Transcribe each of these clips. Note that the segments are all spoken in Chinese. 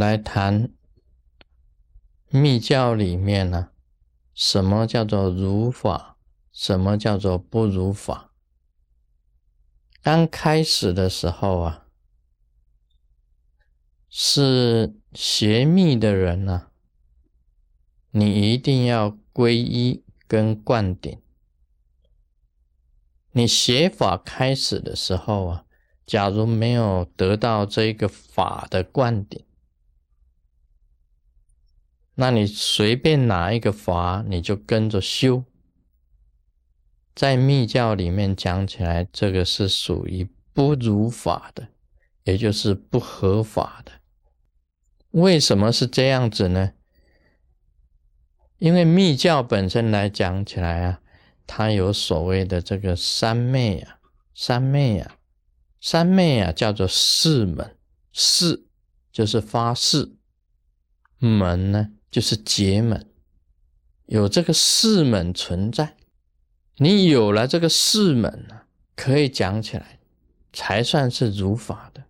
来谈密教里面呢，什么叫做如法，什么叫做不如法。刚开始的时候啊，是学密的人呢，你一定要皈依跟灌顶。你学法开始的时候啊，假如没有得到这个法的灌顶，那你随便拿一个法，你就跟着修。在密教里面讲起来，这个是属于不如法的，也就是不合法的。为什么是这样子呢？因为密教本身来讲起来啊。它有所谓的这个三昧啊，三昧啊，三昧啊，叫做四门，四就是发誓，门呢就是结门，有这个四门存在，你有了这个四门呢，可以讲起来才算是如法的，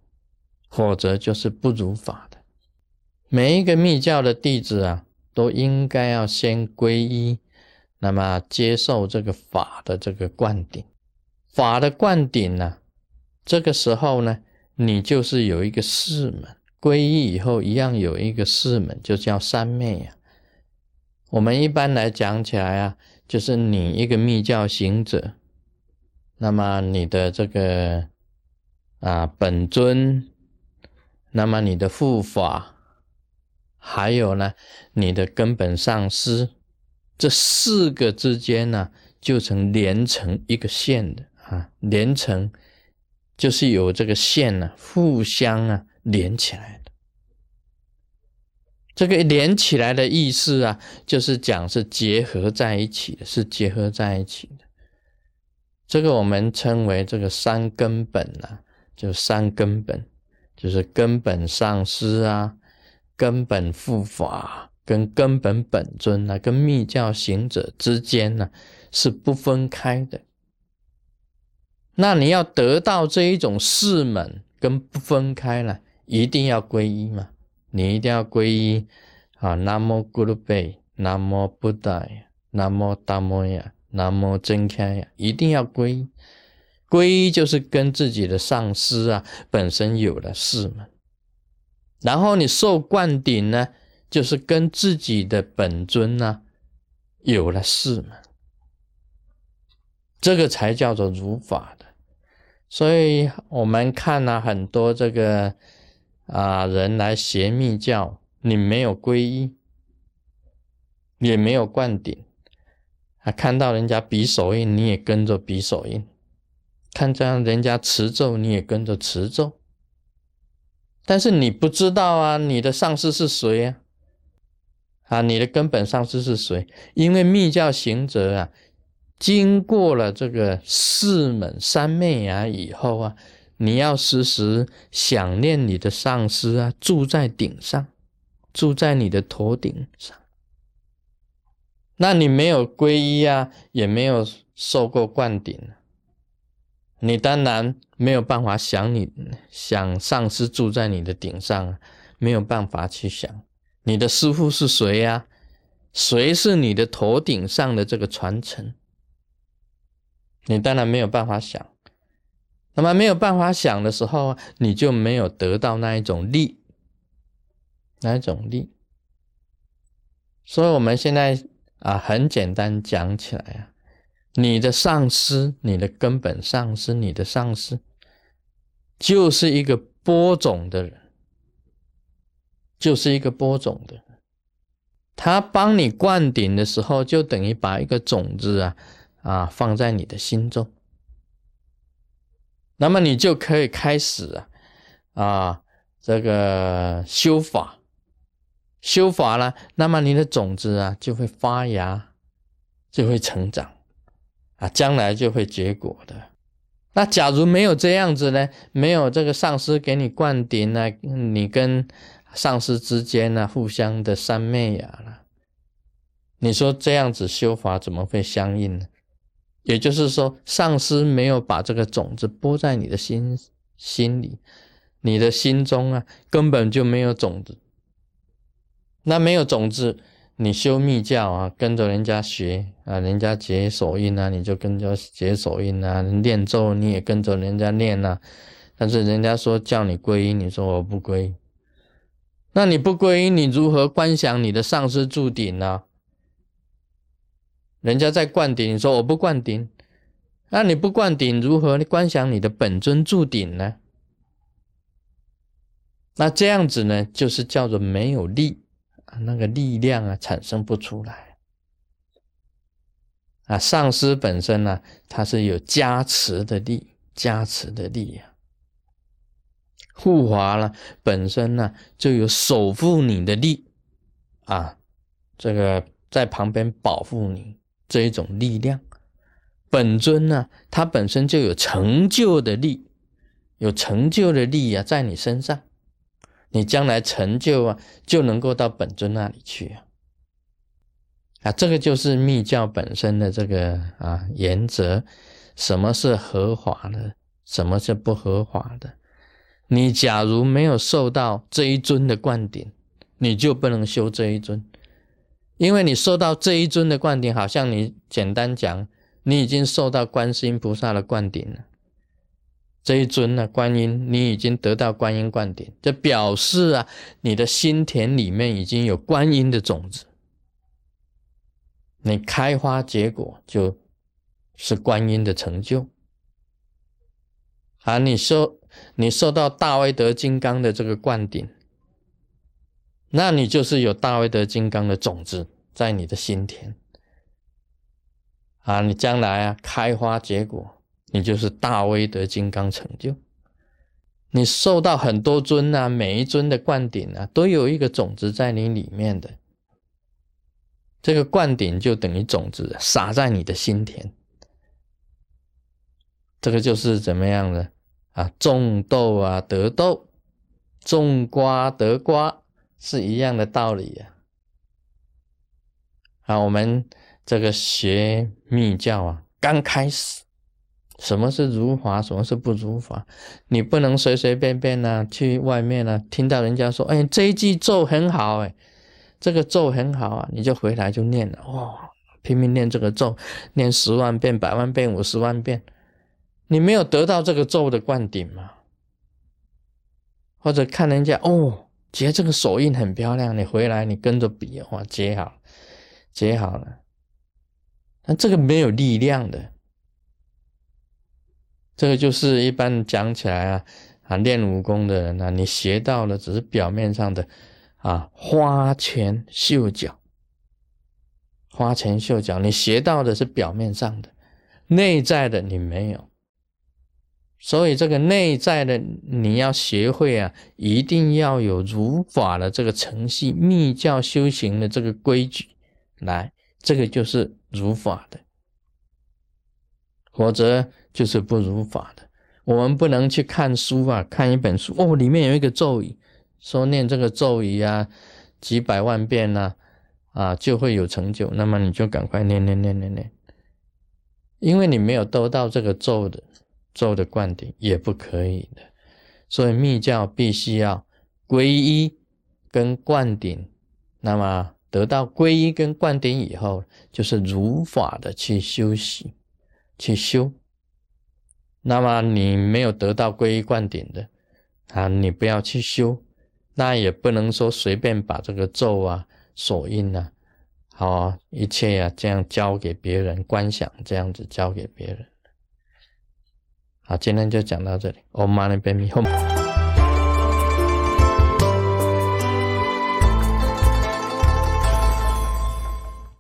否则就是不如法的。每一个密教的弟子啊，都应该要先皈依。那么接受这个法的这个灌顶，法的灌顶呢，这个时候呢，你就是有一个四门皈依以后，一样有一个四门，就叫三昧啊。我们一般来讲起来啊，就是你一个密教行者，那么你的这个啊本尊，那么你的护法，还有呢，你的根本上师。这四个之间呢，就成连成一个线的啊，连成就是有这个线呢，互相啊连起来的。这个连起来的意思啊，就是讲是结合在一起的，是结合在一起的。这个我们称为这个三根本啊，就三根本，就是根本上师啊，根本护法。跟根本本尊呢，跟密教行者之间呢是不分开的。那你要得到这一种四门跟不分开呢，一定要皈依嘛。你一定要皈依啊，南无咕噜贝，南无布达呀，南无达摩呀，南无真开呀，一定要皈依。皈依就是跟自己的上师啊本身有了四门，然后你受灌顶呢。就是跟自己的本尊呢有了事嘛，这个才叫做如法的。所以我们看了很多这个啊人来学密教，你没有皈依，也没有灌顶，啊看到人家比手印，你也跟着比手印；看这样人家持咒，你也跟着持咒。但是你不知道啊，你的上司是谁呀？啊，你的根本上师是谁？因为密教行者啊，经过了这个四门三昧啊以后啊，你要时时想念你的上师啊，住在顶上，住在你的头顶上。那你没有皈依啊，也没有受过灌顶，你当然没有办法想你想上师住在你的顶上，没有办法去想。你的师傅是谁呀？谁是你的头顶上的这个传承？你当然没有办法想。那么没有办法想的时候，你就没有得到那一种力，那一种力。所以我们现在啊，很简单讲起来啊，你的上司，你的根本上司，你的上司，就是一个播种的人。就是一个播种的，他帮你灌顶的时候，就等于把一个种子啊啊放在你的心中，那么你就可以开始啊啊这个修法，修法了，那么你的种子啊就会发芽，就会成长啊，将来就会结果的。那假如没有这样子呢？没有这个上师给你灌顶呢？你跟上师之间呢，互相的三昧呀了。你说这样子修法怎么会相应呢？也就是说，上师没有把这个种子播在你的心心里，你的心中啊，根本就没有种子，那没有种子，你修密教啊，跟着人家学啊，人家解手印啊，你就跟着解手印啊，念咒你也跟着人家念啊。但是人家说叫你皈依，你说我不皈依，那你不皈依，你如何观想你的上师注顶呢？人家在灌顶，你说我不灌顶，那你不灌顶，如何你观想你的本尊注顶呢？那这样子呢，就是叫做没有力啊，那个力量啊产生不出来啊。上师本身呢，它是有加持的力，加持的力量。护法呢，本身呢就有守护你的力啊，这个在旁边保护你这一种力量。本尊呢，它本身就有成就的力，有成就的力啊，在你身上，你将来成就啊，就能够到本尊那里去啊。啊，这个就是密教本身的这个啊原则，什么是合法的，什么是不合法的。你假如没有受到这一尊的灌顶，你就不能修这一尊，因为你受到这一尊的灌顶，好像你简单讲，你已经受到观世音菩萨的灌顶了。这一尊呢，观音，你已经得到观音灌顶，这表示啊，你的心田里面已经有观音的种子，你开花结果就是观音的成就。啊，你受你受到大威德金刚的这个灌顶，那你就是有大威德金刚的种子在你的心田。啊，你将来啊开花结果，你就是大威德金刚成就。你受到很多尊啊，每一尊的灌顶啊，都有一个种子在你里面的。这个灌顶就等于种子撒在你的心田。这个就是怎么样的啊？种豆啊得豆，种瓜得瓜，是一样的道理啊。啊，我们这个学密教啊，刚开始，什么是如法，什么是不如法？你不能随随便便呢去外面呢，听到人家说，哎，这一句咒很好，哎，这个咒很好啊，你就回来就念了，哇，拼命念这个咒，念十万遍、百万遍、五十万遍。你没有得到这个咒的灌顶吗？或者看人家哦结这个手印很漂亮，你回来你跟着比哇结好，结好了，但这个没有力量的，这个就是一般讲起来啊啊练武功的人啊，你学到的只是表面上的啊花拳绣脚，花拳绣脚，你学到的是表面上的，内在的你没有。所以这个内在的你要学会啊，一定要有如法的这个程序，密教修行的这个规矩，来，这个就是如法的，否则就是不如法的。我们不能去看书啊，看一本书哦，里面有一个咒语，说念这个咒语啊，几百万遍呐，啊，就会有成就。那么你就赶快念念念念念，因为你没有得到这个咒的。咒的灌顶也不可以的，所以密教必须要皈依跟灌顶。那么得到皈依跟灌顶以后，就是如法的去修习、去修。那么你没有得到皈依灌顶的啊，你不要去修，那也不能说随便把这个咒啊、锁印啊、好一切啊这样交给别人观想，这样子交给别人。好，今天就讲到这里。Om Mani Padme Hum。